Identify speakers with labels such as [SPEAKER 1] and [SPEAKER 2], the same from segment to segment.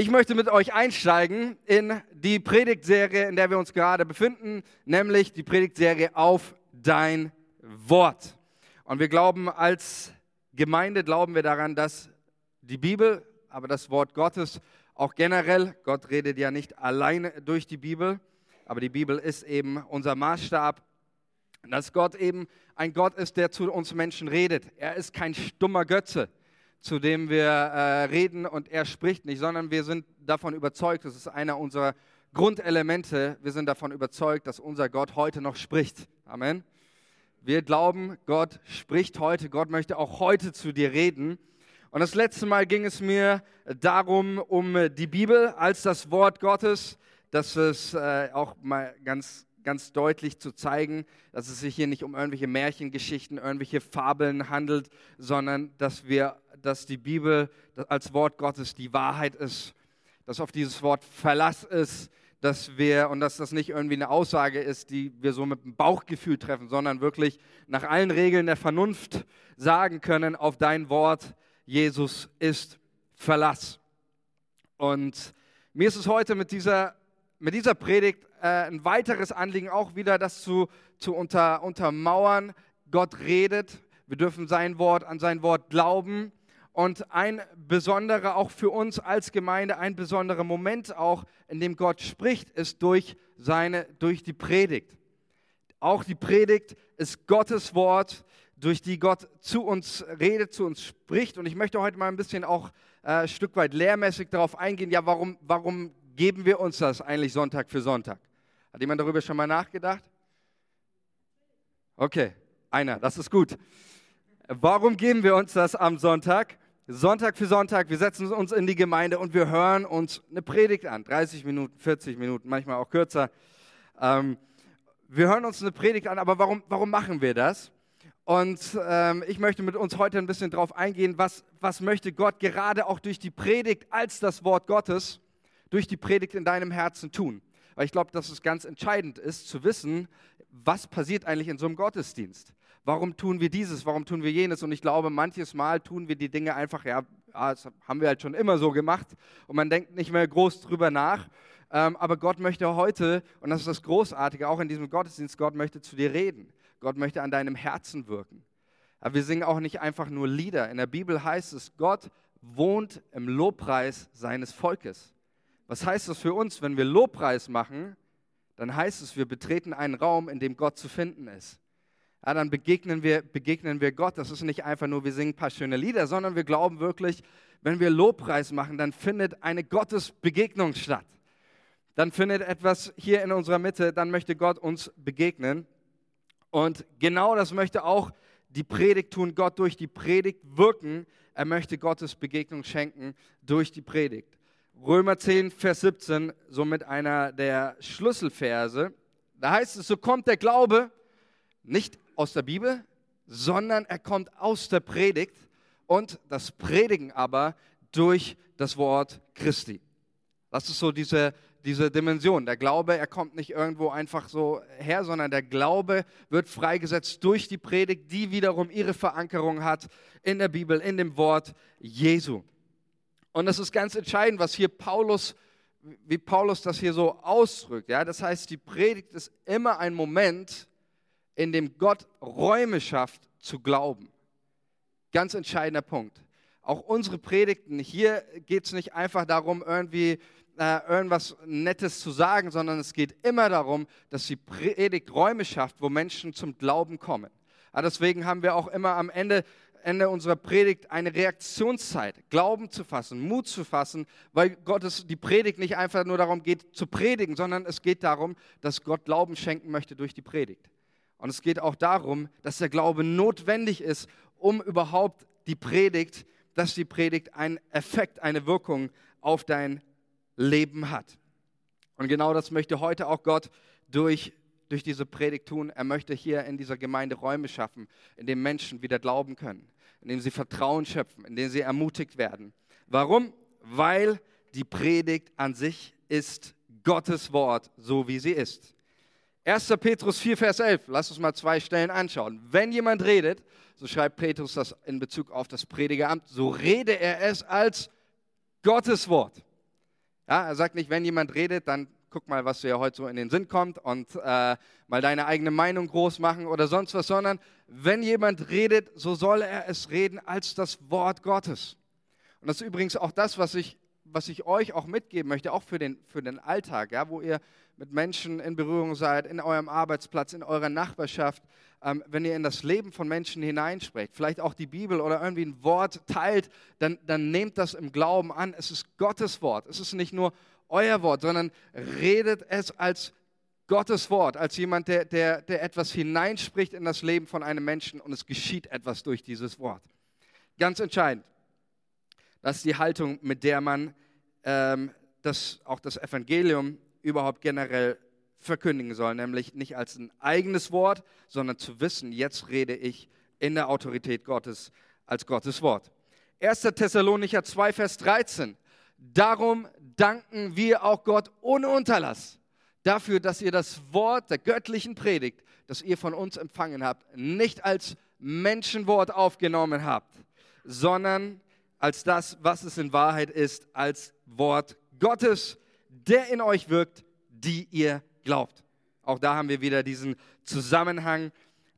[SPEAKER 1] Ich möchte mit euch einsteigen in die Predigtserie, in der wir uns gerade befinden, nämlich die Predigtserie auf dein Wort. Und wir glauben als Gemeinde, glauben wir daran, dass die Bibel, aber das Wort Gottes auch generell, Gott redet ja nicht alleine durch die Bibel, aber die Bibel ist eben unser Maßstab, dass Gott eben ein Gott ist, der zu uns Menschen redet. Er ist kein stummer Götze, zu dem wir äh, reden und er spricht nicht, sondern wir sind davon überzeugt, das ist einer unserer Grundelemente, wir sind davon überzeugt, dass unser Gott heute noch spricht. Amen. Wir glauben, Gott spricht heute, Gott möchte auch heute zu dir reden. Und das letzte Mal ging es mir darum, um die Bibel als das Wort Gottes, dass es äh, auch mal ganz ganz deutlich zu zeigen, dass es sich hier nicht um irgendwelche Märchengeschichten, irgendwelche Fabeln handelt, sondern dass wir, dass die Bibel als Wort Gottes die Wahrheit ist, dass auf dieses Wort Verlass ist, dass wir und dass das nicht irgendwie eine Aussage ist, die wir so mit dem Bauchgefühl treffen, sondern wirklich nach allen Regeln der Vernunft sagen können, auf dein Wort, Jesus ist Verlass. Und mir ist es heute mit dieser, mit dieser Predigt äh, ein weiteres Anliegen auch wieder, das zu, zu unter, untermauern. Gott redet, wir dürfen sein Wort, an sein Wort glauben. Und ein besonderer, auch für uns als Gemeinde, ein besonderer Moment auch, in dem Gott spricht, ist durch seine, durch die Predigt. Auch die Predigt ist Gottes Wort, durch die Gott zu uns redet, zu uns spricht. Und ich möchte heute mal ein bisschen auch äh, ein Stück weit lehrmäßig darauf eingehen, ja, warum, warum geben wir uns das eigentlich Sonntag für Sonntag? Hat jemand darüber schon mal nachgedacht? Okay, einer, das ist gut. Warum geben wir uns das am Sonntag? Sonntag für Sonntag, wir setzen uns in die Gemeinde und wir hören uns eine Predigt an. 30 Minuten, 40 Minuten, manchmal auch kürzer. Ähm, wir hören uns eine Predigt an, aber warum, warum machen wir das? Und ähm, ich möchte mit uns heute ein bisschen darauf eingehen, was, was möchte Gott gerade auch durch die Predigt als das Wort Gottes, durch die Predigt in deinem Herzen tun weil ich glaube, dass es ganz entscheidend ist, zu wissen, was passiert eigentlich in so einem Gottesdienst. Warum tun wir dieses, warum tun wir jenes? Und ich glaube, manches Mal tun wir die Dinge einfach, ja, das haben wir halt schon immer so gemacht und man denkt nicht mehr groß drüber nach. Ähm, aber Gott möchte heute, und das ist das Großartige, auch in diesem Gottesdienst, Gott möchte zu dir reden. Gott möchte an deinem Herzen wirken. Aber wir singen auch nicht einfach nur Lieder. In der Bibel heißt es, Gott wohnt im Lobpreis seines Volkes. Was heißt das für uns, wenn wir Lobpreis machen? Dann heißt es, wir betreten einen Raum, in dem Gott zu finden ist. Ja, dann begegnen wir, begegnen wir Gott. Das ist nicht einfach nur, wir singen ein paar schöne Lieder, sondern wir glauben wirklich, wenn wir Lobpreis machen, dann findet eine Gottesbegegnung statt. Dann findet etwas hier in unserer Mitte, dann möchte Gott uns begegnen. Und genau das möchte auch die Predigt tun, Gott durch die Predigt wirken. Er möchte Gottes Begegnung schenken durch die Predigt. Römer 10, Vers 17, somit einer der Schlüsselverse. Da heißt es, so kommt der Glaube nicht aus der Bibel, sondern er kommt aus der Predigt und das Predigen aber durch das Wort Christi. Das ist so diese, diese Dimension. Der Glaube, er kommt nicht irgendwo einfach so her, sondern der Glaube wird freigesetzt durch die Predigt, die wiederum ihre Verankerung hat in der Bibel, in dem Wort Jesu. Und das ist ganz entscheidend, was hier Paulus, wie Paulus das hier so ausdrückt. Ja? Das heißt, die Predigt ist immer ein Moment, in dem Gott Räume schafft zu glauben. Ganz entscheidender Punkt. Auch unsere Predigten, hier geht es nicht einfach darum, irgendwie äh, irgendwas Nettes zu sagen, sondern es geht immer darum, dass die Predigt Räume schafft, wo Menschen zum Glauben kommen. Ja, deswegen haben wir auch immer am Ende Ende unserer Predigt eine Reaktionszeit, Glauben zu fassen, Mut zu fassen, weil Gottes die Predigt nicht einfach nur darum geht zu predigen, sondern es geht darum, dass Gott Glauben schenken möchte durch die Predigt. Und es geht auch darum, dass der Glaube notwendig ist, um überhaupt die Predigt, dass die Predigt einen Effekt, eine Wirkung auf dein Leben hat. Und genau das möchte heute auch Gott durch durch diese Predigt tun. Er möchte hier in dieser Gemeinde Räume schaffen, in denen Menschen wieder glauben können, in denen sie Vertrauen schöpfen, in denen sie ermutigt werden. Warum? Weil die Predigt an sich ist Gottes Wort, so wie sie ist. 1. Petrus 4, Vers 11. Lass uns mal zwei Stellen anschauen. Wenn jemand redet, so schreibt Petrus das in Bezug auf das Predigeramt, so rede er es als Gottes Wort. Ja, er sagt nicht, wenn jemand redet, dann guck mal, was dir heute so in den Sinn kommt und äh, mal deine eigene Meinung groß machen oder sonst was, sondern wenn jemand redet, so soll er es reden als das Wort Gottes. Und das ist übrigens auch das, was ich, was ich euch auch mitgeben möchte, auch für den, für den Alltag, ja, wo ihr mit Menschen in Berührung seid, in eurem Arbeitsplatz, in eurer Nachbarschaft, ähm, wenn ihr in das Leben von Menschen hineinsprecht, vielleicht auch die Bibel oder irgendwie ein Wort teilt, dann, dann nehmt das im Glauben an. Es ist Gottes Wort. Es ist nicht nur euer Wort, sondern redet es als Gottes Wort, als jemand, der, der, der etwas hineinspricht in das Leben von einem Menschen und es geschieht etwas durch dieses Wort. Ganz entscheidend. Das ist die Haltung, mit der man ähm, das, auch das Evangelium überhaupt generell verkündigen soll, nämlich nicht als ein eigenes Wort, sondern zu wissen, jetzt rede ich in der Autorität Gottes als Gottes Wort. 1. Thessalonicher 2, Vers 13. Darum danken wir auch Gott ohne Unterlass dafür, dass ihr das Wort der göttlichen Predigt, das ihr von uns empfangen habt, nicht als Menschenwort aufgenommen habt, sondern als das, was es in Wahrheit ist, als Wort Gottes, der in euch wirkt, die ihr glaubt. Auch da haben wir wieder diesen Zusammenhang.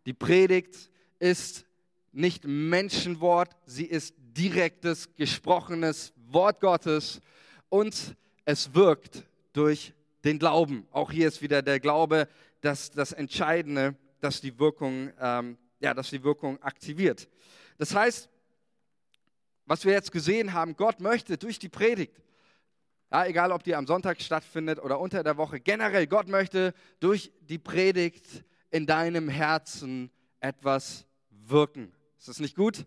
[SPEAKER 1] Die Predigt ist nicht Menschenwort, sie ist direktes, gesprochenes Wort Gottes und es wirkt durch den Glauben. Auch hier ist wieder der Glaube, dass das Entscheidende, dass die Wirkung, ähm, ja, dass die Wirkung aktiviert. Das heißt, was wir jetzt gesehen haben, Gott möchte durch die Predigt, ja, egal ob die am Sonntag stattfindet oder unter der Woche, generell, Gott möchte durch die Predigt in deinem Herzen etwas wirken. Ist das nicht gut?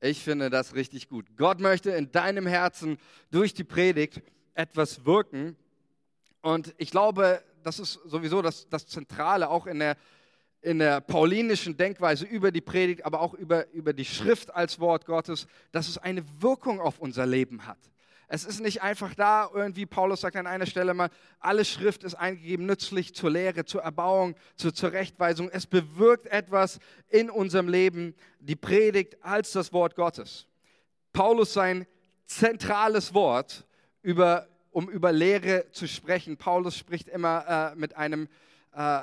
[SPEAKER 1] Ich finde das richtig gut. Gott möchte in deinem Herzen durch die Predigt etwas wirken. Und ich glaube, das ist sowieso das, das Zentrale auch in der, in der paulinischen Denkweise über die Predigt, aber auch über, über die Schrift als Wort Gottes, dass es eine Wirkung auf unser Leben hat. Es ist nicht einfach da, irgendwie, Paulus sagt an einer Stelle mal, alle Schrift ist eingegeben, nützlich zur Lehre, zur Erbauung, zur Zurechtweisung. Es bewirkt etwas in unserem Leben, die Predigt als das Wort Gottes. Paulus sein zentrales Wort, über, um über Lehre zu sprechen. Paulus spricht immer äh, mit einem, äh,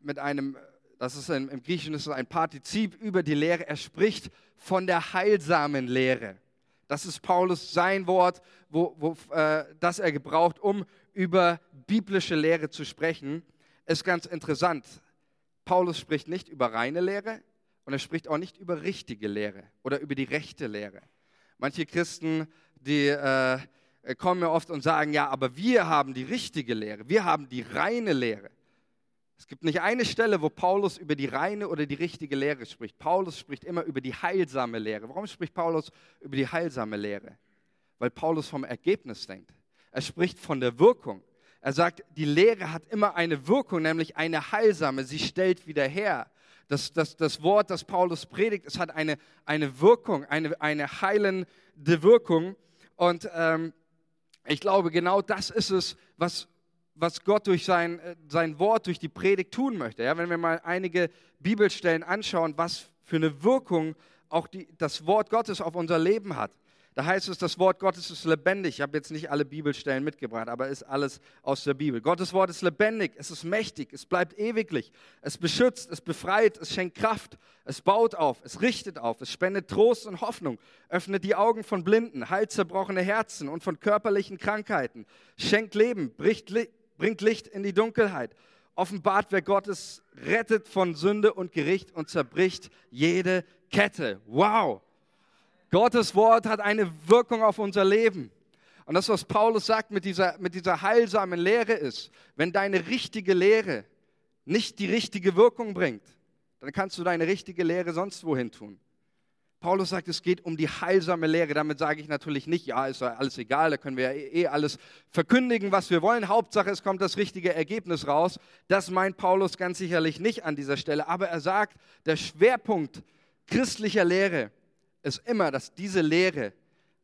[SPEAKER 1] mit einem das ist im, im Griechischen ist ein Partizip über die Lehre. Er spricht von der heilsamen Lehre. Das ist Paulus sein Wort, wo, wo, äh, das er gebraucht, um über biblische Lehre zu sprechen. Ist ganz interessant. Paulus spricht nicht über reine Lehre und er spricht auch nicht über richtige Lehre oder über die rechte Lehre. Manche Christen, die äh, kommen mir oft und sagen, ja, aber wir haben die richtige Lehre, wir haben die reine Lehre. Es gibt nicht eine Stelle, wo Paulus über die reine oder die richtige Lehre spricht. Paulus spricht immer über die heilsame Lehre. Warum spricht Paulus über die heilsame Lehre? Weil Paulus vom Ergebnis denkt. Er spricht von der Wirkung. Er sagt, die Lehre hat immer eine Wirkung, nämlich eine heilsame. Sie stellt wieder her. Das, das, das Wort, das Paulus predigt, es hat eine, eine Wirkung, eine, eine heilende Wirkung. Und ähm, ich glaube, genau das ist es, was, was Gott durch sein, äh, sein Wort, durch die Predigt tun möchte. Ja, wenn wir mal einige Bibelstellen anschauen, was für eine Wirkung auch die, das Wort Gottes auf unser Leben hat. Da heißt es, das Wort Gottes ist lebendig. Ich habe jetzt nicht alle Bibelstellen mitgebracht, aber ist alles aus der Bibel. Gottes Wort ist lebendig, es ist mächtig, es bleibt ewiglich, es beschützt, es befreit, es schenkt Kraft, es baut auf, es richtet auf, es spendet Trost und Hoffnung, öffnet die Augen von Blinden, heilt zerbrochene Herzen und von körperlichen Krankheiten, schenkt Leben, bricht, bringt Licht in die Dunkelheit, offenbart, wer Gott ist, rettet von Sünde und Gericht und zerbricht jede Kette. Wow! Gottes Wort hat eine Wirkung auf unser Leben. Und das, was Paulus sagt mit dieser, mit dieser heilsamen Lehre ist, wenn deine richtige Lehre nicht die richtige Wirkung bringt, dann kannst du deine richtige Lehre sonst wohin tun. Paulus sagt, es geht um die heilsame Lehre. Damit sage ich natürlich nicht, ja, ist ja alles egal, da können wir ja eh, eh alles verkündigen, was wir wollen. Hauptsache, es kommt das richtige Ergebnis raus. Das meint Paulus ganz sicherlich nicht an dieser Stelle. Aber er sagt, der Schwerpunkt christlicher Lehre ist immer, dass diese Lehre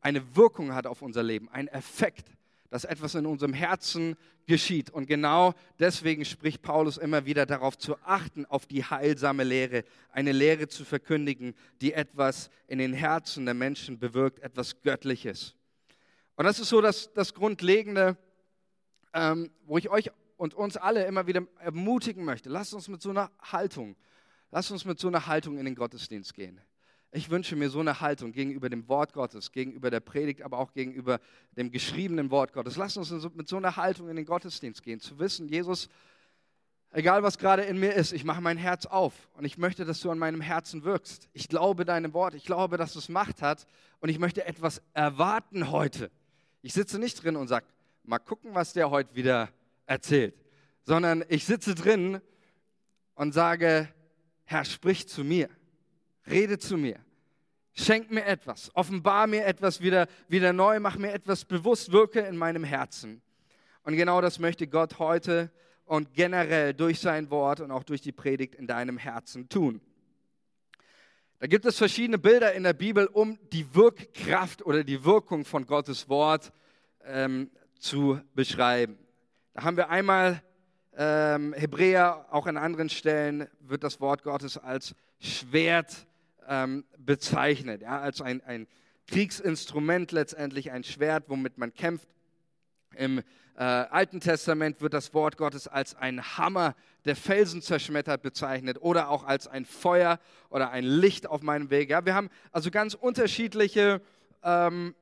[SPEAKER 1] eine Wirkung hat auf unser Leben, einen Effekt dass etwas in unserem Herzen geschieht. Und genau deswegen spricht Paulus immer wieder darauf zu achten, auf die heilsame Lehre, eine Lehre zu verkündigen, die etwas in den Herzen der Menschen bewirkt, etwas Göttliches. Und das ist so das, das Grundlegende, ähm, wo ich euch und uns alle immer wieder ermutigen möchte. Lasst uns mit so einer Haltung, lasst uns mit so einer Haltung in den Gottesdienst gehen. Ich wünsche mir so eine Haltung gegenüber dem Wort Gottes, gegenüber der Predigt, aber auch gegenüber dem geschriebenen Wort Gottes. Lasst uns mit so einer Haltung in den Gottesdienst gehen, zu wissen, Jesus, egal was gerade in mir ist, ich mache mein Herz auf und ich möchte, dass du an meinem Herzen wirkst. Ich glaube deinem Wort, ich glaube, dass es Macht hat und ich möchte etwas erwarten heute. Ich sitze nicht drin und sage, mal gucken, was der heute wieder erzählt, sondern ich sitze drin und sage, Herr, sprich zu mir, rede zu mir, schenk mir etwas, offenbar mir etwas wieder, wieder neu, mach mir etwas bewusst, wirke in meinem Herzen. Und genau das möchte Gott heute und generell durch sein Wort und auch durch die Predigt in deinem Herzen tun. Da gibt es verschiedene Bilder in der Bibel, um die Wirkkraft oder die Wirkung von Gottes Wort ähm, zu beschreiben. Da haben wir einmal ähm, Hebräer, auch an anderen Stellen wird das Wort Gottes als Schwert ähm, bezeichnet, ja, als ein, ein Kriegsinstrument letztendlich, ein Schwert, womit man kämpft. Im äh, Alten Testament wird das Wort Gottes als ein Hammer, der Felsen zerschmettert, bezeichnet oder auch als ein Feuer oder ein Licht auf meinem Weg. Ja, wir haben also ganz unterschiedliche ähm,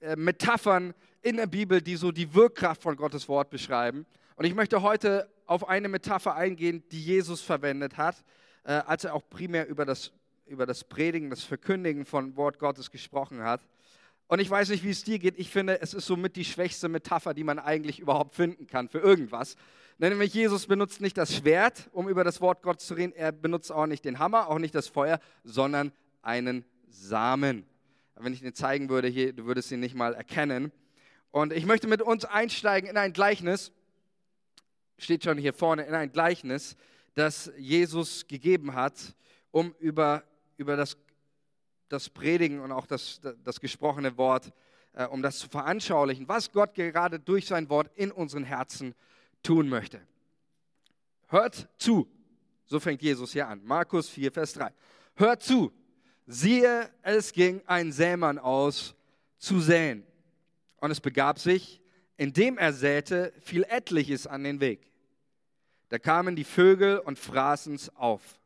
[SPEAKER 1] äh, Metaphern in der Bibel, die so die Wirkkraft von Gottes Wort beschreiben. Und ich möchte heute auf eine Metapher eingehen, die Jesus verwendet hat, äh, als er auch primär über das, über das Predigen, das Verkündigen von Wort Gottes gesprochen hat. Und ich weiß nicht, wie es dir geht. Ich finde, es ist somit die schwächste Metapher, die man eigentlich überhaupt finden kann für irgendwas. Nämlich Jesus benutzt nicht das Schwert, um über das Wort Gottes zu reden. Er benutzt auch nicht den Hammer, auch nicht das Feuer, sondern einen Samen. Wenn ich den zeigen würde hier, du würdest ihn nicht mal erkennen. Und ich möchte mit uns einsteigen in ein Gleichnis, steht schon hier vorne, in ein Gleichnis, das Jesus gegeben hat, um über, über das, das Predigen und auch das, das gesprochene Wort, äh, um das zu veranschaulichen, was Gott gerade durch sein Wort in unseren Herzen tun möchte. Hört zu, so fängt Jesus hier an. Markus 4, Vers 3. Hört zu, siehe, es ging ein Sämann aus zu säen. Und es begab sich, indem er säte, fiel etliches an den Weg. Da kamen die Vögel und fraßen's auf.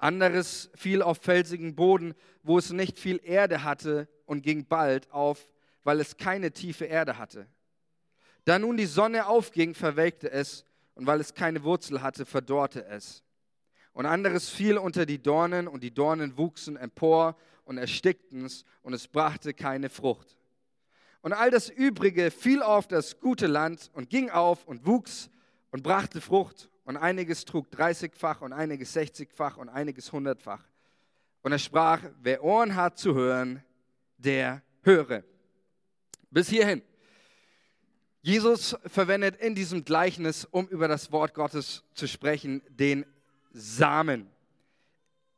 [SPEAKER 1] Anderes fiel auf felsigen Boden, wo es nicht viel Erde hatte und ging bald auf, weil es keine tiefe Erde hatte. Da nun die Sonne aufging, verwelkte es, und weil es keine Wurzel hatte, verdorrte es. Und anderes fiel unter die Dornen, und die Dornen wuchsen empor und erstickten's, und es brachte keine Frucht. Und all das Übrige fiel auf das gute Land und ging auf und wuchs und brachte Frucht. Und einiges trug dreißigfach und einiges sechzigfach und einiges hundertfach. Und er sprach, wer Ohren hat zu hören, der höre. Bis hierhin. Jesus verwendet in diesem Gleichnis, um über das Wort Gottes zu sprechen, den Samen.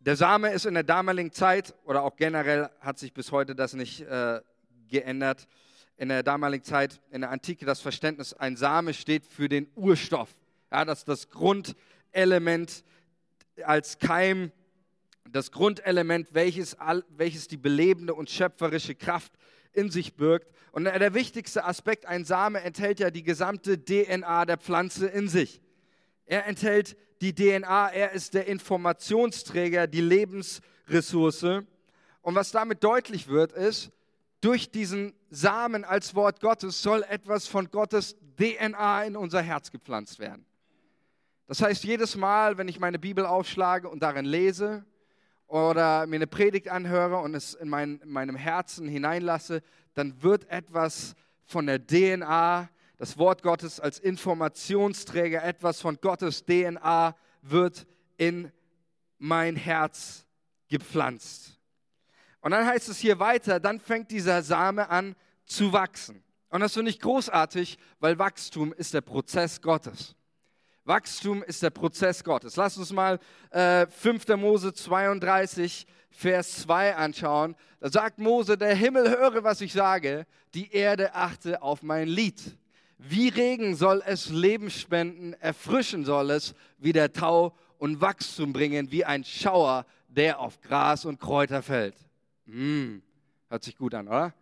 [SPEAKER 1] Der Same ist in der damaligen Zeit oder auch generell hat sich bis heute das nicht äh, geändert in der damaligen Zeit, in der Antike, das Verständnis, ein Same steht für den Urstoff. Ja, das ist das Grundelement als Keim, das Grundelement, welches, welches die belebende und schöpferische Kraft in sich birgt. Und der wichtigste Aspekt, ein Same enthält ja die gesamte DNA der Pflanze in sich. Er enthält die DNA, er ist der Informationsträger, die Lebensressource. Und was damit deutlich wird, ist, durch diesen Samen als Wort Gottes soll etwas von Gottes DNA in unser Herz gepflanzt werden. Das heißt, jedes Mal, wenn ich meine Bibel aufschlage und darin lese oder mir eine Predigt anhöre und es in, mein, in meinem Herzen hineinlasse, dann wird etwas von der DNA, das Wort Gottes als Informationsträger, etwas von Gottes DNA wird in mein Herz gepflanzt. Und dann heißt es hier weiter, dann fängt dieser Same an zu wachsen. Und das finde ich großartig, weil Wachstum ist der Prozess Gottes. Wachstum ist der Prozess Gottes. Lass uns mal äh, 5. Mose 32, Vers 2 anschauen. Da sagt Mose, der Himmel höre, was ich sage, die Erde achte auf mein Lied. Wie Regen soll es Leben spenden, erfrischen soll es wie der Tau und Wachstum bringen, wie ein Schauer, der auf Gras und Kräuter fällt. Mm, hört sich gut an, oder?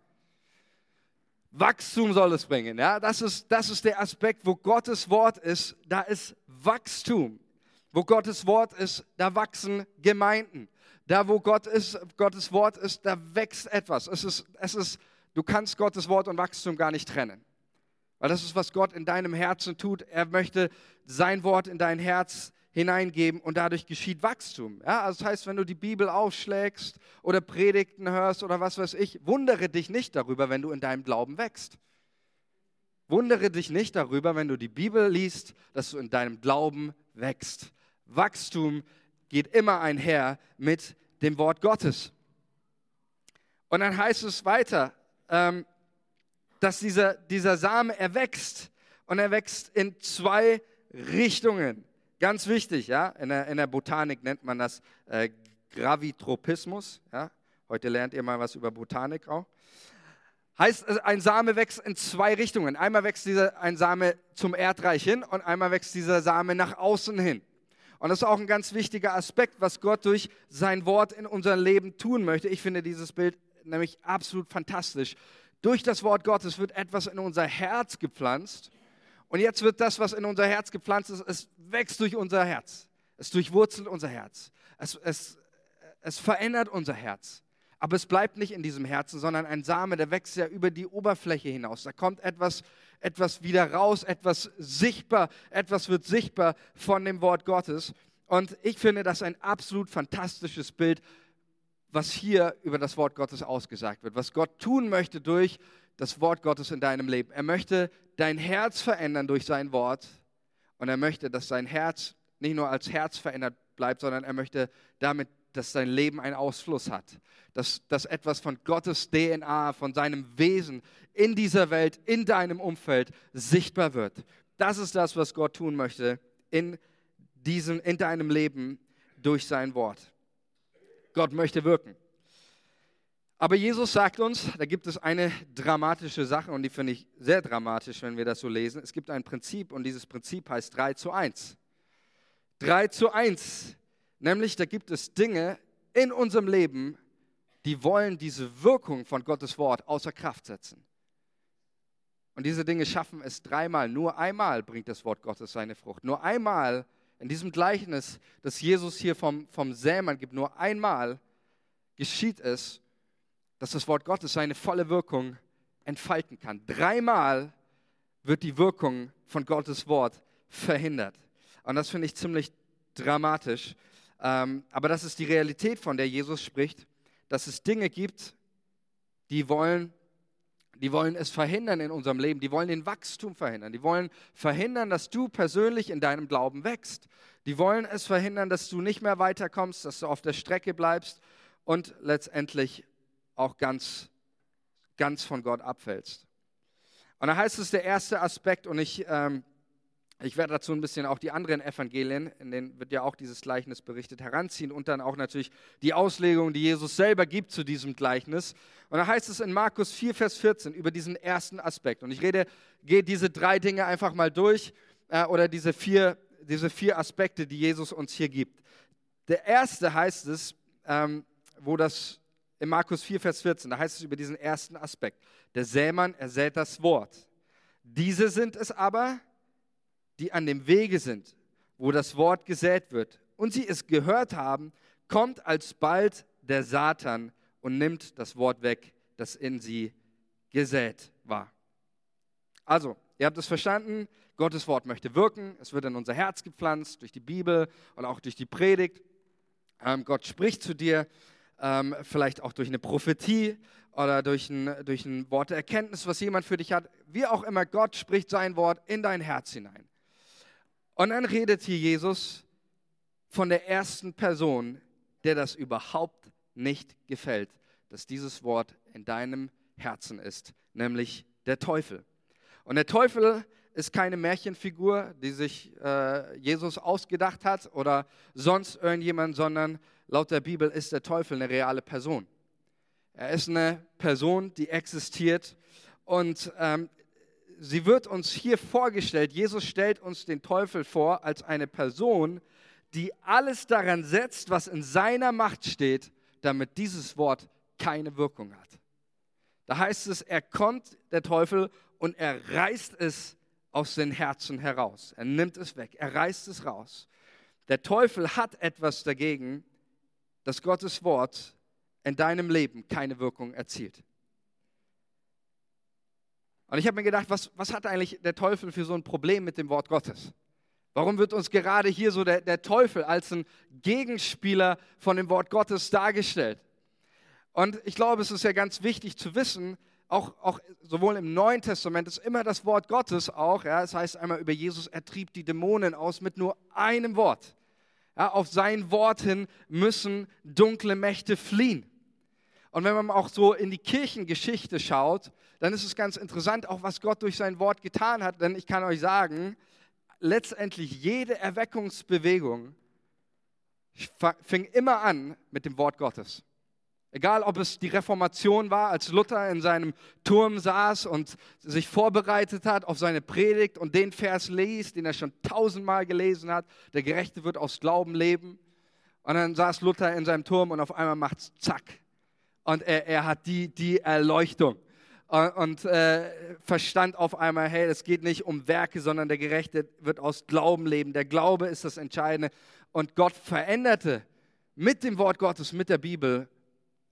[SPEAKER 1] Wachstum soll es bringen. Ja? Das, ist, das ist der Aspekt, wo Gottes Wort ist, da ist Wachstum. Wo Gottes Wort ist, da wachsen Gemeinden. Da, wo Gott ist, Gottes Wort ist, da wächst etwas. Es ist, es ist, du kannst Gottes Wort und Wachstum gar nicht trennen. Weil das ist, was Gott in deinem Herzen tut. Er möchte sein Wort in dein Herz hineingeben und dadurch geschieht Wachstum. Ja, also das heißt, wenn du die Bibel aufschlägst oder Predigten hörst oder was weiß ich, wundere dich nicht darüber, wenn du in deinem Glauben wächst. Wundere dich nicht darüber, wenn du die Bibel liest, dass du in deinem Glauben wächst. Wachstum geht immer einher mit dem Wort Gottes. Und dann heißt es weiter, ähm, dass dieser, dieser Same erwächst und er wächst in zwei Richtungen. Ganz wichtig, ja, in der, in der Botanik nennt man das äh, Gravitropismus. Ja? Heute lernt ihr mal was über Botanik auch. Heißt, ein Same wächst in zwei Richtungen. Einmal wächst dieser, ein Same zum Erdreich hin und einmal wächst dieser Same nach außen hin. Und das ist auch ein ganz wichtiger Aspekt, was Gott durch sein Wort in unser Leben tun möchte. Ich finde dieses Bild nämlich absolut fantastisch. Durch das Wort Gottes wird etwas in unser Herz gepflanzt und jetzt wird das, was in unser Herz gepflanzt ist, es wächst durch unser Herz. Es durchwurzelt unser Herz. Es, es, es verändert unser Herz. Aber es bleibt nicht in diesem Herzen, sondern ein Same, der wächst ja über die Oberfläche hinaus. Da kommt etwas, etwas wieder raus, etwas sichtbar, etwas wird sichtbar von dem Wort Gottes. Und ich finde das ein absolut fantastisches Bild, was hier über das Wort Gottes ausgesagt wird, was Gott tun möchte durch das Wort Gottes in deinem Leben. Er möchte dein Herz verändern durch sein Wort und er möchte, dass dein Herz nicht nur als Herz verändert bleibt, sondern er möchte damit, dass dein Leben einen Ausfluss hat, dass, dass etwas von Gottes DNA, von seinem Wesen in dieser Welt, in deinem Umfeld sichtbar wird. Das ist das, was Gott tun möchte in, diesem, in deinem Leben durch sein Wort. Gott möchte wirken. Aber Jesus sagt uns, da gibt es eine dramatische Sache und die finde ich sehr dramatisch, wenn wir das so lesen. Es gibt ein Prinzip und dieses Prinzip heißt 3 zu 1. 3 zu 1. Nämlich, da gibt es Dinge in unserem Leben, die wollen diese Wirkung von Gottes Wort außer Kraft setzen. Und diese Dinge schaffen es dreimal. Nur einmal bringt das Wort Gottes seine Frucht. Nur einmal in diesem Gleichnis, das Jesus hier vom, vom Sämann gibt, nur einmal geschieht es, dass das Wort Gottes seine volle Wirkung entfalten kann. Dreimal wird die Wirkung von Gottes Wort verhindert. Und das finde ich ziemlich dramatisch. Ähm, aber das ist die Realität, von der Jesus spricht, dass es Dinge gibt, die wollen, die wollen es verhindern in unserem Leben, die wollen den Wachstum verhindern, die wollen verhindern, dass du persönlich in deinem Glauben wächst. Die wollen es verhindern, dass du nicht mehr weiterkommst, dass du auf der Strecke bleibst und letztendlich auch ganz, ganz von Gott abfällst. Und da heißt es der erste Aspekt, und ich, ähm, ich werde dazu ein bisschen auch die anderen Evangelien, in denen wird ja auch dieses Gleichnis berichtet, heranziehen und dann auch natürlich die Auslegung, die Jesus selber gibt zu diesem Gleichnis. Und da heißt es in Markus 4, Vers 14 über diesen ersten Aspekt. Und ich rede, gehe diese drei Dinge einfach mal durch äh, oder diese vier, diese vier Aspekte, die Jesus uns hier gibt. Der erste heißt es, ähm, wo das in Markus 4, Vers 14, da heißt es über diesen ersten Aspekt. Der Sämann ersät das Wort. Diese sind es aber, die an dem Wege sind, wo das Wort gesät wird. Und sie es gehört haben, kommt alsbald der Satan und nimmt das Wort weg, das in sie gesät war. Also, ihr habt es verstanden, Gottes Wort möchte wirken, es wird in unser Herz gepflanzt, durch die Bibel und auch durch die Predigt. Ähm, Gott spricht zu dir ähm, vielleicht auch durch eine Prophetie oder durch ein, durch ein Wort der Erkenntnis, was jemand für dich hat. Wie auch immer, Gott spricht sein Wort in dein Herz hinein. Und dann redet hier Jesus von der ersten Person, der das überhaupt nicht gefällt, dass dieses Wort in deinem Herzen ist, nämlich der Teufel. Und der Teufel ist keine Märchenfigur, die sich äh, Jesus ausgedacht hat oder sonst irgendjemand, sondern laut der Bibel ist der Teufel eine reale Person. Er ist eine Person, die existiert und ähm, sie wird uns hier vorgestellt. Jesus stellt uns den Teufel vor als eine Person, die alles daran setzt, was in seiner Macht steht, damit dieses Wort keine Wirkung hat Da heißt es, er kommt, der Teufel, und er reißt es aus den Herzen heraus. Er nimmt es weg, er reißt es raus. Der Teufel hat etwas dagegen, dass Gottes Wort in deinem Leben keine Wirkung erzielt. Und ich habe mir gedacht, was, was hat eigentlich der Teufel für so ein Problem mit dem Wort Gottes? Warum wird uns gerade hier so der, der Teufel als ein Gegenspieler von dem Wort Gottes dargestellt? Und ich glaube, es ist ja ganz wichtig zu wissen, auch, auch sowohl im Neuen Testament ist immer das Wort Gottes auch, ja, es heißt einmal über Jesus, er trieb die Dämonen aus mit nur einem Wort. Auf sein Wort hin müssen dunkle Mächte fliehen. Und wenn man auch so in die Kirchengeschichte schaut, dann ist es ganz interessant, auch was Gott durch sein Wort getan hat. Denn ich kann euch sagen, letztendlich jede Erweckungsbewegung fing immer an mit dem Wort Gottes. Egal, ob es die Reformation war, als Luther in seinem Turm saß und sich vorbereitet hat auf seine Predigt und den Vers liest, den er schon tausendmal gelesen hat, der Gerechte wird aus Glauben leben. Und dann saß Luther in seinem Turm und auf einmal macht es zack. Und er, er hat die, die Erleuchtung und, äh, verstand auf einmal, hey, es geht nicht um Werke, sondern der Gerechte wird aus Glauben leben. Der Glaube ist das Entscheidende. Und Gott veränderte mit dem Wort Gottes, mit der Bibel,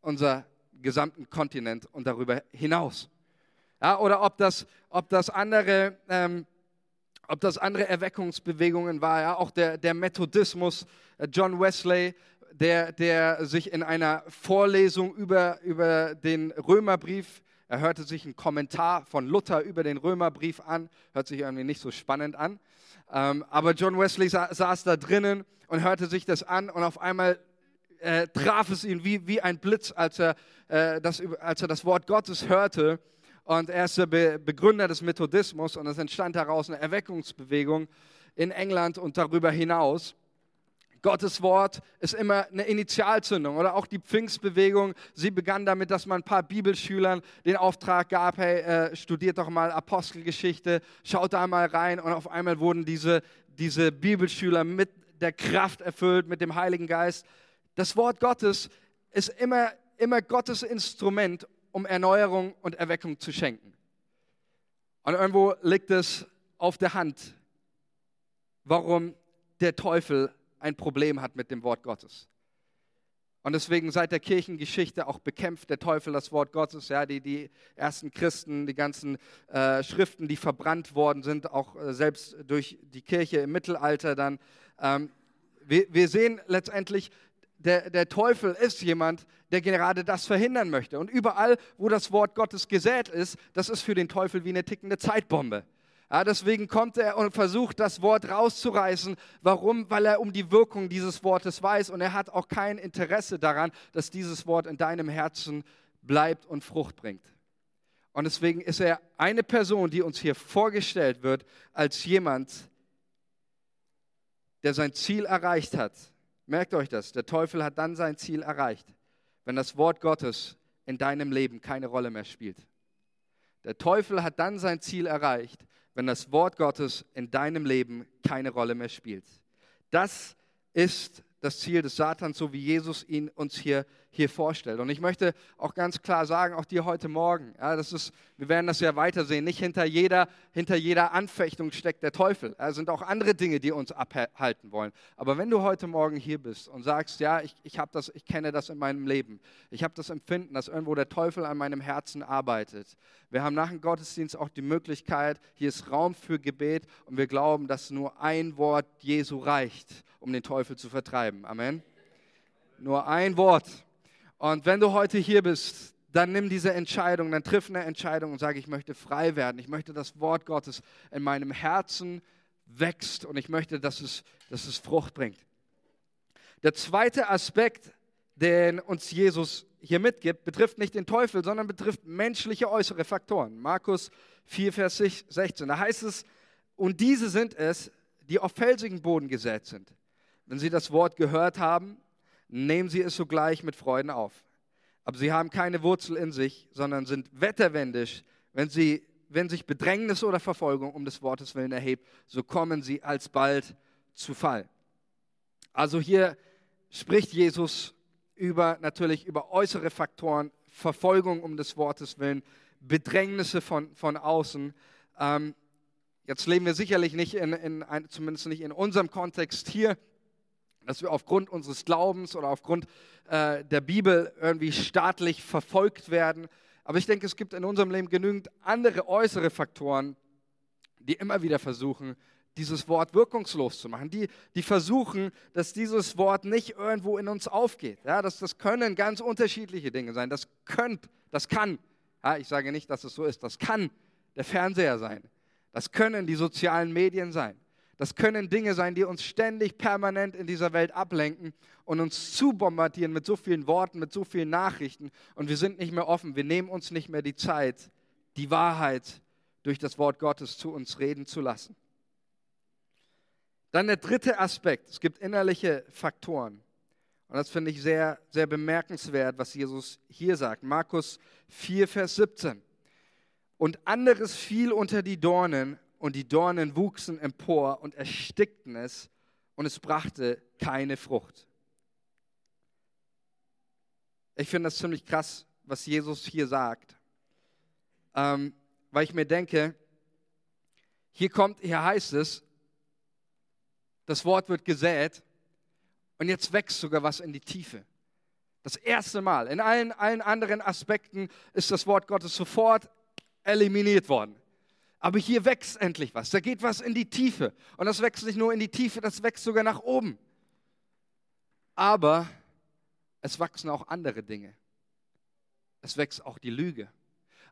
[SPEAKER 1] unser gesamten Kontinent und darüber hinaus. Ja, oder ob das, ob das andere, ähm, ob das andere Erweckungsbewegungen war, ja, auch der, der Methodismus, äh, John Wesley, der, der sich in einer Vorlesung über, über den Römerbrief, er hörte sich einen Kommentar von Luther über den Römerbrief an, hört sich irgendwie nicht so spannend an, ähm, aber John Wesley sa saß da drinnen und hörte sich das an und auf einmal äh, traf es ihn wie, wie ein Blitz, als er, äh, das, als er das Wort Gottes hörte. Und er ist der Be Begründer des Methodismus und es entstand daraus eine Erweckungsbewegung in England und darüber hinaus. Gottes Wort ist immer eine Initialzündung. Oder auch die Pfingstbewegung, sie begann damit, dass man ein paar Bibelschülern den Auftrag gab, hey, äh, studiert doch mal Apostelgeschichte, schaut da mal rein. Und auf einmal wurden diese, diese Bibelschüler mit der Kraft erfüllt, mit dem Heiligen Geist. Das Wort Gottes ist immer, immer Gottes Instrument, um Erneuerung und Erweckung zu schenken. Und irgendwo liegt es auf der Hand, warum der Teufel ein Problem hat mit dem Wort Gottes. Und deswegen seit der Kirchengeschichte auch bekämpft der Teufel das Wort Gottes. Ja, die, die ersten Christen, die ganzen äh, Schriften, die verbrannt worden sind, auch äh, selbst durch die Kirche im Mittelalter dann. Ähm, wir, wir sehen letztendlich, der, der Teufel ist jemand, der gerade das verhindern möchte. Und überall, wo das Wort Gottes gesät ist, das ist für den Teufel wie eine tickende Zeitbombe. Ja, deswegen kommt er und versucht, das Wort rauszureißen. Warum? Weil er um die Wirkung dieses Wortes weiß und er hat auch kein Interesse daran, dass dieses Wort in deinem Herzen bleibt und Frucht bringt. Und deswegen ist er eine Person, die uns hier vorgestellt wird als jemand, der sein Ziel erreicht hat Merkt euch das, der Teufel hat dann sein Ziel erreicht, wenn das Wort Gottes in deinem Leben keine Rolle mehr spielt. Der Teufel hat dann sein Ziel erreicht, wenn das Wort Gottes in deinem Leben keine Rolle mehr spielt. Das ist das Ziel des Satans, so wie Jesus ihn uns hier, hier vorstellt. Und ich möchte auch ganz klar sagen, auch dir heute Morgen, ja, das ist, wir werden das ja weitersehen, nicht hinter jeder, hinter jeder Anfechtung steckt der Teufel. Es sind auch andere Dinge, die uns abhalten wollen. Aber wenn du heute Morgen hier bist und sagst, ja, ich, ich, das, ich kenne das in meinem Leben, ich habe das Empfinden, dass irgendwo der Teufel an meinem Herzen arbeitet. Wir haben nach dem Gottesdienst auch die Möglichkeit, hier ist Raum für Gebet und wir glauben, dass nur ein Wort Jesu reicht um den Teufel zu vertreiben. Amen. Nur ein Wort. Und wenn du heute hier bist, dann nimm diese Entscheidung, dann triff eine Entscheidung und sage, ich möchte frei werden. Ich möchte, das Wort Gottes in meinem Herzen wächst und ich möchte, dass es, dass es Frucht bringt. Der zweite Aspekt, den uns Jesus hier mitgibt, betrifft nicht den Teufel, sondern betrifft menschliche äußere Faktoren. Markus 4, Vers 16. Da heißt es, und diese sind es, die auf felsigen Boden gesät sind. Wenn Sie das Wort gehört haben, nehmen Sie es sogleich mit Freuden auf. Aber sie haben keine Wurzel in sich, sondern sind wetterwendisch. Wenn, sie, wenn sich Bedrängnis oder Verfolgung um des Wortes willen erhebt, so kommen sie alsbald zu Fall. Also hier spricht Jesus über natürlich über äußere Faktoren, Verfolgung um des Wortes willen, Bedrängnisse von, von außen. Ähm, jetzt leben wir sicherlich nicht in, in ein, zumindest nicht in unserem Kontext hier, dass wir aufgrund unseres Glaubens oder aufgrund äh, der Bibel irgendwie staatlich verfolgt werden. Aber ich denke, es gibt in unserem Leben genügend andere äußere Faktoren, die immer wieder versuchen, dieses Wort wirkungslos zu machen. Die, die versuchen, dass dieses Wort nicht irgendwo in uns aufgeht. Ja, das, das können ganz unterschiedliche Dinge sein. Das könnt, das kann, ja, ich sage nicht, dass es so ist, das kann der Fernseher sein. Das können die sozialen Medien sein. Das können Dinge sein, die uns ständig permanent in dieser Welt ablenken und uns zu bombardieren mit so vielen Worten, mit so vielen Nachrichten. Und wir sind nicht mehr offen. Wir nehmen uns nicht mehr die Zeit, die Wahrheit durch das Wort Gottes zu uns reden zu lassen. Dann der dritte Aspekt. Es gibt innerliche Faktoren. Und das finde ich sehr, sehr bemerkenswert, was Jesus hier sagt. Markus 4, Vers 17. Und anderes fiel unter die Dornen, und die Dornen wuchsen empor und erstickten es, und es brachte keine Frucht. Ich finde das ziemlich krass, was Jesus hier sagt. Ähm, weil ich mir denke, hier kommt, hier heißt es, das Wort wird gesät und jetzt wächst sogar was in die Tiefe. Das erste Mal. In allen, allen anderen Aspekten ist das Wort Gottes sofort eliminiert worden. Aber hier wächst endlich was. Da geht was in die Tiefe. Und das wächst nicht nur in die Tiefe, das wächst sogar nach oben. Aber es wachsen auch andere Dinge. Es wächst auch die Lüge.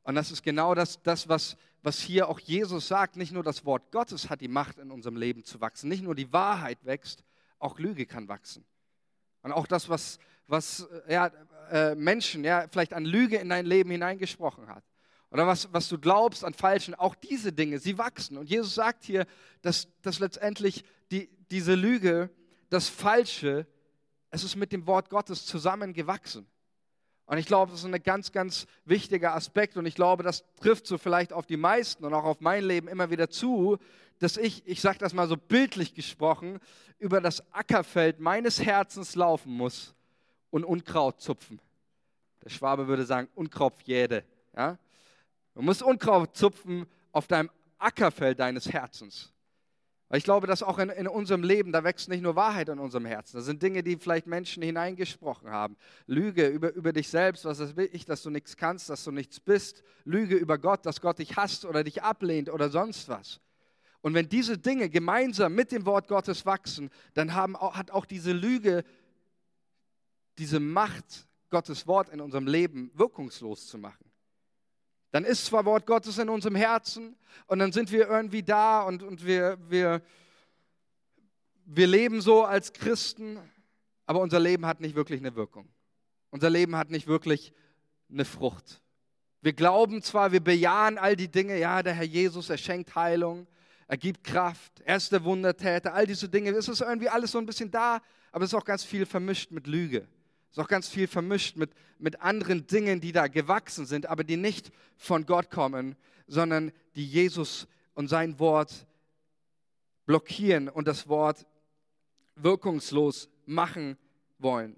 [SPEAKER 1] Und das ist genau das, das was, was hier auch Jesus sagt. Nicht nur das Wort Gottes hat die Macht in unserem Leben zu wachsen. Nicht nur die Wahrheit wächst, auch Lüge kann wachsen. Und auch das, was, was ja, äh, Menschen ja, vielleicht an Lüge in dein Leben hineingesprochen hat. Oder was, was du glaubst an Falschen, auch diese Dinge, sie wachsen. Und Jesus sagt hier, dass, dass letztendlich die, diese Lüge, das Falsche, es ist mit dem Wort Gottes zusammengewachsen. Und ich glaube, das ist ein ganz, ganz wichtiger Aspekt und ich glaube, das trifft so vielleicht auf die meisten und auch auf mein Leben immer wieder zu, dass ich, ich sage das mal so bildlich gesprochen, über das Ackerfeld meines Herzens laufen muss und Unkraut zupfen. Der Schwabe würde sagen, Unkrautjäde. Ja? Du musst Unkraut zupfen auf deinem Ackerfeld deines Herzens. Weil ich glaube, dass auch in, in, unserem Leben, da wächst nicht nur Wahrheit in unserem Herzen. Das sind Dinge, die vielleicht Menschen hineingesprochen haben. Lüge über, über dich selbst, was ist ich, dass du nichts kannst, dass du nichts bist. Lüge über Gott, dass Gott dich hasst oder dich ablehnt oder sonst was. Und wenn diese Dinge gemeinsam mit dem Wort Gottes wachsen, dann haben, hat auch diese Lüge diese Macht, Gottes Wort in unserem Leben wirkungslos zu machen. Dann ist zwar Wort Gottes in unserem Herzen und dann sind wir irgendwie da und, und wir, wir, wir leben so als Christen, aber unser Leben hat nicht wirklich eine Wirkung. Unser Leben hat nicht wirklich eine Frucht. Wir glauben zwar, wir bejahen all die Dinge, ja, der Herr Jesus, er schenkt Heilung, er gibt Kraft, er ist der Wundertäter, all diese Dinge, es ist irgendwie alles so ein bisschen da, aber es ist auch ganz viel vermischt mit Lüge. Ist auch ganz viel vermischt mit, mit anderen Dingen, die da gewachsen sind, aber die nicht von Gott kommen, sondern die Jesus und sein Wort blockieren und das Wort wirkungslos machen wollen.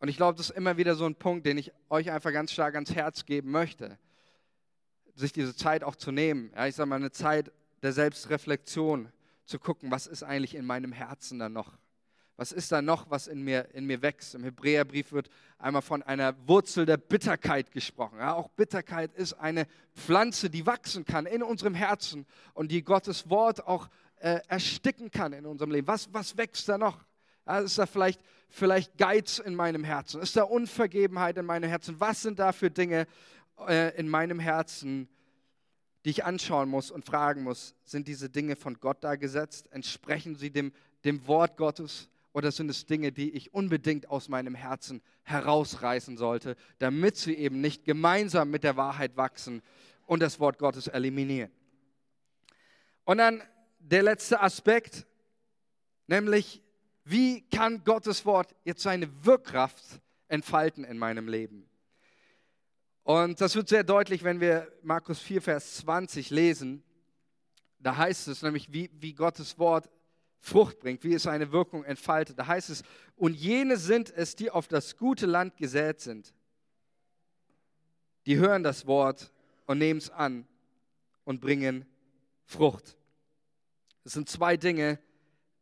[SPEAKER 1] Und ich glaube, das ist immer wieder so ein Punkt, den ich euch einfach ganz stark ans Herz geben möchte. Sich diese Zeit auch zu nehmen. Ja, ich sage mal, eine Zeit der Selbstreflexion, zu gucken, was ist eigentlich in meinem Herzen dann noch was ist da noch, was in mir, in mir wächst? Im Hebräerbrief wird einmal von einer Wurzel der Bitterkeit gesprochen. Ja, auch Bitterkeit ist eine Pflanze, die wachsen kann in unserem Herzen und die Gottes Wort auch äh, ersticken kann in unserem Leben. Was, was wächst da noch? Ja, ist da vielleicht, vielleicht Geiz in meinem Herzen? Ist da Unvergebenheit in meinem Herzen? Was sind da für Dinge äh, in meinem Herzen, die ich anschauen muss und fragen muss, sind diese Dinge von Gott da gesetzt? Entsprechen sie dem, dem Wort Gottes? Oder sind es Dinge, die ich unbedingt aus meinem Herzen herausreißen sollte, damit sie eben nicht gemeinsam mit der Wahrheit wachsen und das Wort Gottes eliminieren? Und dann der letzte Aspekt, nämlich wie kann Gottes Wort jetzt seine Wirkkraft entfalten in meinem Leben? Und das wird sehr deutlich, wenn wir Markus 4, Vers 20 lesen. Da heißt es nämlich, wie, wie Gottes Wort Frucht bringt, wie es seine Wirkung entfaltet. Da heißt es, und jene sind es, die auf das gute Land gesät sind. die hören das Wort und nehmen es an und bringen Frucht. Es sind zwei Dinge,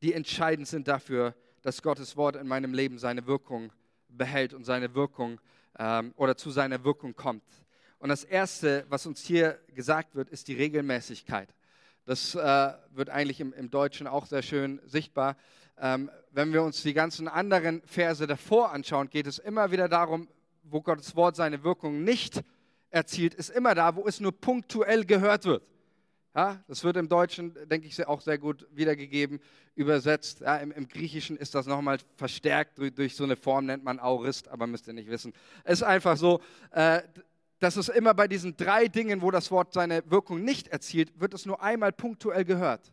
[SPEAKER 1] die entscheidend sind dafür, dass Gottes Wort in meinem Leben seine Wirkung behält und seine Wirkung ähm, oder zu seiner Wirkung kommt. Und das Erste, was uns hier gesagt wird, ist die Regelmäßigkeit. Das äh, wird eigentlich im, im, Deutschen auch sehr schön sichtbar. Ähm, wenn wir uns die ganzen anderen Verse davor anschauen, geht es immer wieder darum, wo Gottes Wort seine Wirkung nicht erzielt, ist immer da, wo es nur punktuell gehört wird. Ja, das wird im Deutschen, denke ich, auch sehr gut wiedergegeben, übersetzt. Ja, im, im, Griechischen ist das nochmal verstärkt durch, durch, so eine Form, nennt man Aurist, aber müsst ihr nicht wissen. Es ist einfach so, äh, dass es immer bei diesen drei Dingen, wo das Wort seine Wirkung nicht erzielt, wird es nur einmal punktuell gehört.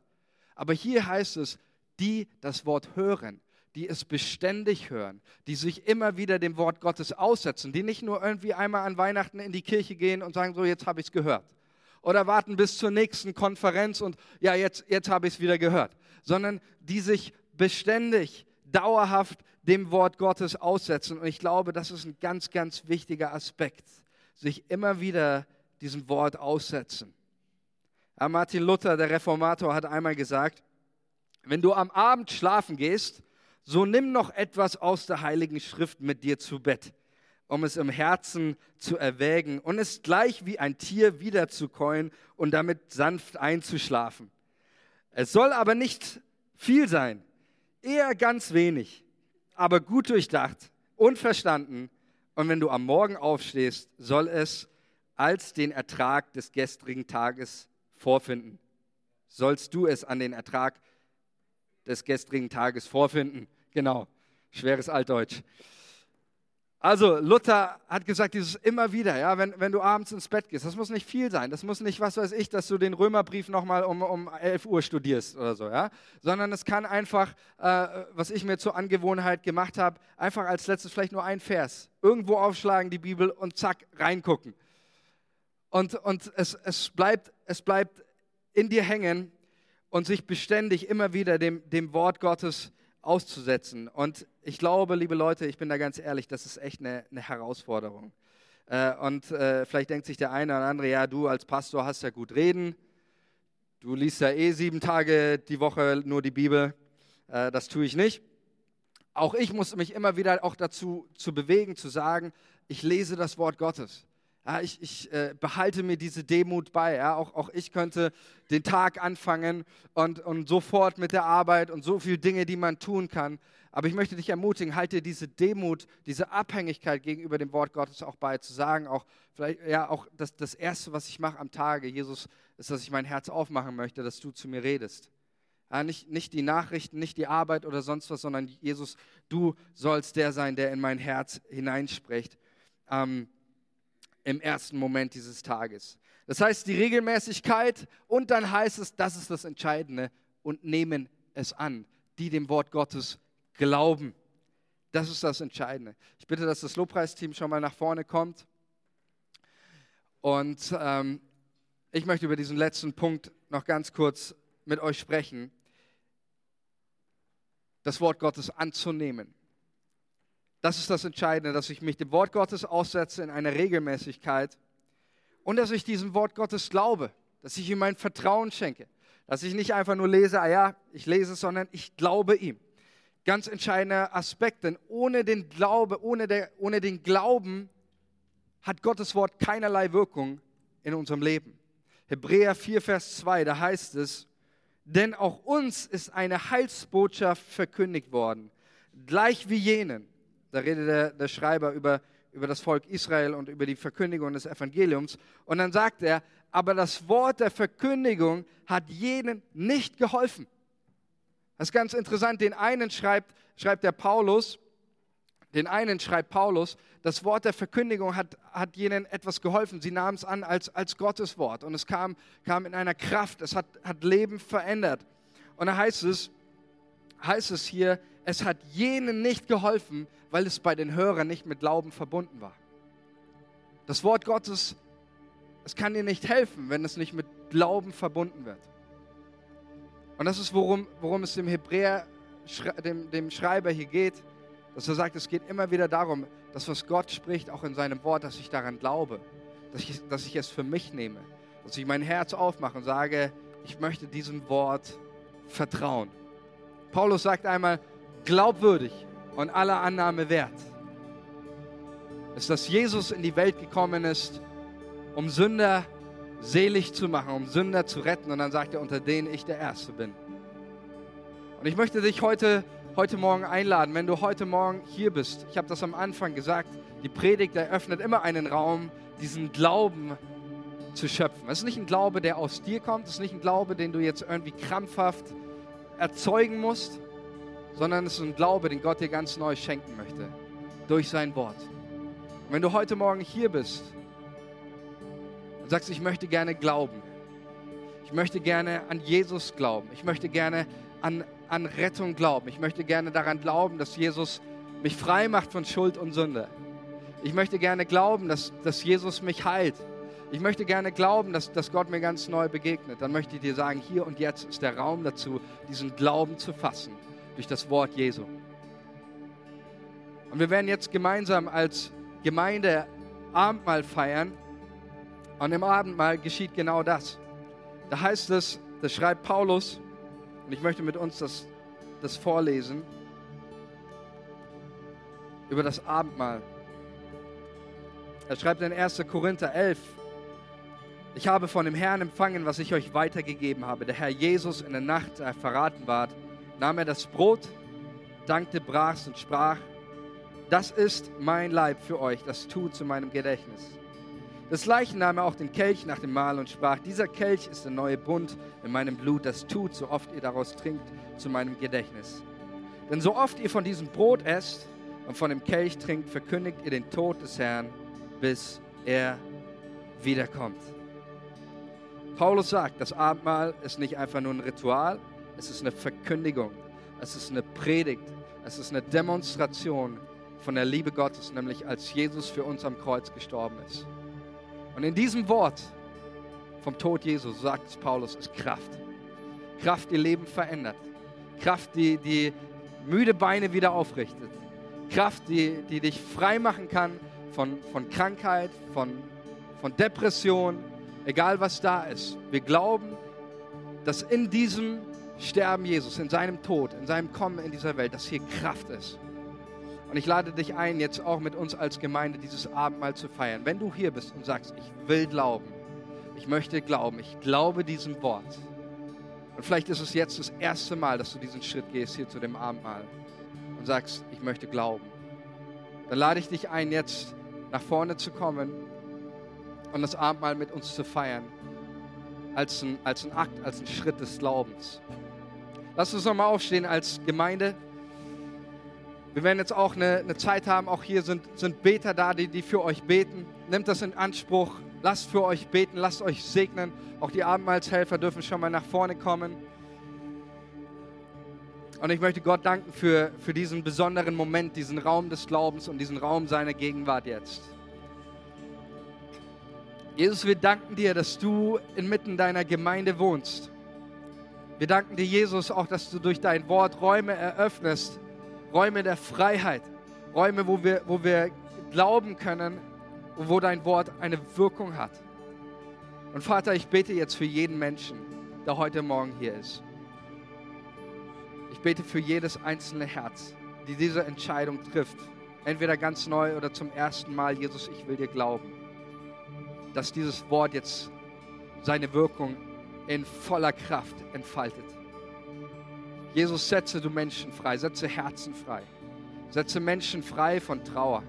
[SPEAKER 1] Aber hier heißt es, die das Wort hören, die es beständig hören, die sich immer wieder dem Wort Gottes aussetzen, die nicht nur irgendwie einmal an Weihnachten in die Kirche gehen und sagen, so jetzt habe ich es gehört oder warten bis zur nächsten Konferenz und ja, jetzt, jetzt habe ich es wieder gehört, sondern die sich beständig, dauerhaft dem Wort Gottes aussetzen. Und ich glaube, das ist ein ganz, ganz wichtiger Aspekt, sich immer wieder diesem Wort aussetzen. Ja, Martin Luther, der Reformator, hat einmal gesagt, wenn du am Abend schlafen gehst, so nimm noch etwas aus der Heiligen Schrift mit dir zu Bett um es im Herzen zu erwägen und es gleich wie ein Tier wiederzukäuen und damit sanft einzuschlafen. Es soll aber nicht viel sein, eher ganz wenig, aber gut durchdacht und verstanden. Und wenn du am Morgen aufstehst, soll es als den Ertrag des gestrigen Tages vorfinden. Sollst du es an den Ertrag des gestrigen Tages vorfinden? Genau, schweres Altdeutsch. Also Luther hat gesagt, dieses immer wieder, ja, wenn, wenn du abends ins Bett gehst, das muss nicht viel sein, das muss nicht, was weiß ich, dass du den Römerbrief nochmal um, um 11 Uhr studierst oder so, ja, sondern es kann einfach, äh, was ich mir zur Angewohnheit gemacht habe, einfach als letztes vielleicht nur ein Vers, irgendwo aufschlagen die Bibel und zack, reingucken. Und, und es, es, bleibt, es bleibt in dir hängen und sich beständig immer wieder dem, dem Wort Gottes auszusetzen. Und ich glaube, liebe Leute, ich bin da ganz ehrlich, das ist echt eine, eine Herausforderung. Äh, und äh, vielleicht denkt sich der eine oder andere, ja, du als Pastor hast ja gut reden. Du liest ja eh sieben Tage die Woche nur die Bibel. Äh, das tue ich nicht. Auch ich muss mich immer wieder auch dazu zu bewegen, zu sagen, ich lese das Wort Gottes. Ja, ich, ich äh, behalte mir diese Demut bei. Ja? Auch, auch ich könnte den Tag anfangen und, und sofort mit der Arbeit und so viele Dinge, die man tun kann. Aber ich möchte dich ermutigen, halte diese Demut, diese Abhängigkeit gegenüber dem Wort Gottes auch bei, zu sagen, auch vielleicht, ja, auch das, das Erste, was ich mache am Tage, Jesus, ist, dass ich mein Herz aufmachen möchte, dass du zu mir redest. Ja, nicht, nicht die Nachrichten, nicht die Arbeit oder sonst was, sondern Jesus, du sollst der sein, der in mein Herz hineinspricht. Ähm, im ersten Moment dieses Tages. Das heißt, die Regelmäßigkeit und dann heißt es, das ist das Entscheidende, und nehmen es an, die dem Wort Gottes glauben. Das ist das Entscheidende. Ich bitte, dass das Lobpreisteam schon mal nach vorne kommt. Und ähm, ich möchte über diesen letzten Punkt noch ganz kurz mit euch sprechen. Das Wort Gottes anzunehmen. Das ist das Entscheidende, dass ich mich dem Wort Gottes aussetze in einer Regelmäßigkeit und dass ich diesem Wort Gottes glaube, dass ich ihm mein Vertrauen schenke, dass ich nicht einfach nur lese, ah ja, ich lese es, sondern ich glaube ihm. Ganz entscheidender Aspekt, denn ohne den Glaube, ohne, der, ohne den Glauben hat Gottes Wort keinerlei Wirkung in unserem Leben. Hebräer 4, Vers 2, da heißt es, denn auch uns ist eine Heilsbotschaft verkündigt worden, gleich wie jenen, da redet der, der Schreiber über, über das Volk Israel und über die Verkündigung des Evangeliums. Und dann sagt er, aber das Wort der Verkündigung hat jenen nicht geholfen. Das ist ganz interessant. Den einen schreibt, schreibt der Paulus, den einen schreibt Paulus, das Wort der Verkündigung hat, hat jenen etwas geholfen. Sie nahmen es an als, als Gottes Wort und es kam, kam in einer Kraft, es hat, hat Leben verändert. Und da heißt es, heißt es hier, es hat jenen nicht geholfen, weil es bei den Hörern nicht mit Glauben verbunden war. Das Wort Gottes, es kann dir nicht helfen, wenn es nicht mit Glauben verbunden wird. Und das ist, worum, worum es dem Hebräer, dem, dem Schreiber hier geht, dass er sagt, es geht immer wieder darum, dass was Gott spricht, auch in seinem Wort, dass ich daran glaube. dass ich, dass ich es für mich nehme, dass ich mein Herz aufmache und sage, ich möchte diesem Wort vertrauen. Paulus sagt einmal, glaubwürdig und aller Annahme wert ist, dass Jesus in die Welt gekommen ist, um Sünder selig zu machen, um Sünder zu retten. Und dann sagt er, unter denen ich der Erste bin. Und ich möchte dich heute, heute Morgen einladen, wenn du heute Morgen hier bist. Ich habe das am Anfang gesagt, die Predigt eröffnet immer einen Raum, diesen Glauben zu schöpfen. Es ist nicht ein Glaube, der aus dir kommt, es ist nicht ein Glaube, den du jetzt irgendwie krampfhaft erzeugen musst, sondern es ist ein Glaube, den Gott dir ganz neu schenken möchte, durch sein Wort. Und wenn du heute Morgen hier bist und sagst, ich möchte gerne glauben, ich möchte gerne an Jesus glauben, ich möchte gerne an, an Rettung glauben, ich möchte gerne daran glauben, dass Jesus mich frei macht von Schuld und Sünde. Ich möchte gerne glauben, dass, dass Jesus mich heilt. Ich möchte gerne glauben, dass, dass Gott mir ganz neu begegnet. Dann möchte ich dir sagen, hier und jetzt ist der Raum dazu, diesen Glauben zu fassen durch das Wort Jesu. Und wir werden jetzt gemeinsam als Gemeinde Abendmahl feiern. Und im Abendmahl geschieht genau das. Da heißt es, das schreibt Paulus, und ich möchte mit uns das, das vorlesen, über das Abendmahl. Er schreibt in 1. Korinther 11, ich habe von dem Herrn empfangen, was ich euch weitergegeben habe. Der Herr Jesus in der Nacht, er verraten ward, nahm er das Brot, dankte, brach und sprach, das ist mein Leib für euch, das tut zu meinem Gedächtnis. Des Gleichen nahm er auch den Kelch nach dem Mahl und sprach, dieser Kelch ist der neue Bund in meinem Blut, das tut, so oft ihr daraus trinkt, zu meinem Gedächtnis. Denn so oft ihr von diesem Brot esst und von dem Kelch trinkt, verkündigt ihr den Tod des Herrn, bis er wiederkommt. Paulus sagt, das Abendmahl ist nicht einfach nur ein Ritual, es ist eine Verkündigung, es ist eine Predigt, es ist eine Demonstration von der Liebe Gottes, nämlich als Jesus für uns am Kreuz gestorben ist. Und in diesem Wort vom Tod Jesus, sagt Paulus, ist Kraft. Kraft, die Leben verändert. Kraft, die, die müde Beine wieder aufrichtet. Kraft, die, die dich frei machen kann von, von Krankheit, von, von Depression, egal was da ist. Wir glauben, dass in diesem Sterben Jesus, in seinem Tod, in seinem Kommen in dieser Welt, dass hier Kraft ist. Und ich lade dich ein, jetzt auch mit uns als Gemeinde dieses Abendmahl zu feiern. Wenn du hier bist und sagst, ich will glauben, ich möchte glauben, ich glaube diesem Wort. Und vielleicht ist es jetzt das erste Mal, dass du diesen Schritt gehst hier zu dem Abendmahl und sagst, ich möchte glauben. Dann lade ich dich ein, jetzt nach vorne zu kommen und das Abendmahl mit uns zu feiern. Als ein, als ein Akt, als ein Schritt des Glaubens. Lass uns nochmal aufstehen als Gemeinde. Wir werden jetzt auch eine, eine, Zeit haben, auch hier sind, sind Beter da, die, die für euch beten. Nehmt das in Anspruch, lasst für euch beten, lasst euch segnen. Auch die Abendmahlshelfer dürfen schon mal nach vorne kommen. Und ich möchte Gott danken für, für diesen besonderen Moment, diesen Raum des Glaubens und diesen Raum seiner Gegenwart jetzt. Jesus, wir danken dir, dass du inmitten deiner Gemeinde wohnst. Wir danken dir, Jesus, auch, dass du durch dein Wort Räume eröffnest, Räume der Freiheit, Räume, wo wir, wo wir glauben können und wo dein Wort eine Wirkung hat. Und Vater, ich bete jetzt für jeden Menschen, der heute Morgen hier ist. Ich bete für jedes einzelne Herz, die diese Entscheidung trifft, entweder ganz neu oder zum ersten Mal, Jesus, ich will dir glauben, dass dieses Wort jetzt seine Wirkung in voller Kraft entfaltet. Jesus, setze du Menschen frei, setze Herzen frei. Setze Menschen frei von Trauer.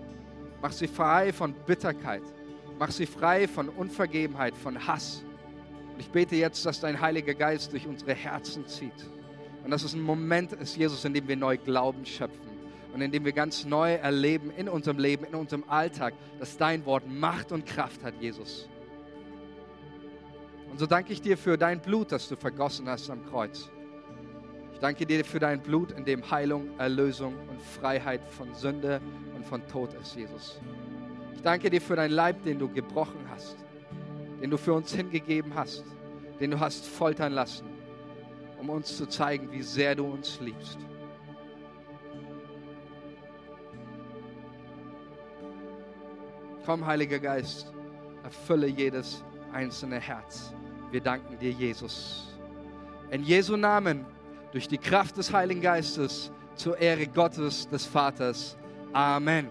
[SPEAKER 1] Mach sie frei von Bitterkeit. Mach sie frei von Unvergebenheit, von Hass. Und ich bete jetzt, dass dein Heiliger Geist durch unsere Herzen zieht. Und dass es ein Moment ist, Jesus, in dem wir neu Glauben schöpfen. Und in dem wir ganz neu erleben in unserem Leben, in unserem Alltag, dass dein Wort Macht und Kraft hat, Jesus. Und so danke ich dir für dein Blut, das du vergossen hast am Kreuz danke dir für dein Blut, in dem Heilung, Erlösung und Freiheit von Sünde und von Tod ist, Jesus. Ich danke dir für dein Leib, den du gebrochen hast, den du für uns hingegeben hast, den du hast foltern lassen, um uns zu zeigen, wie sehr du uns liebst. Komm, Heiliger Geist, erfülle jedes einzelne Herz. Wir danken dir, Jesus. In Jesu Namen, durch die Kraft des Heiligen Geistes, zur Ehre Gottes, des Vaters. Amen.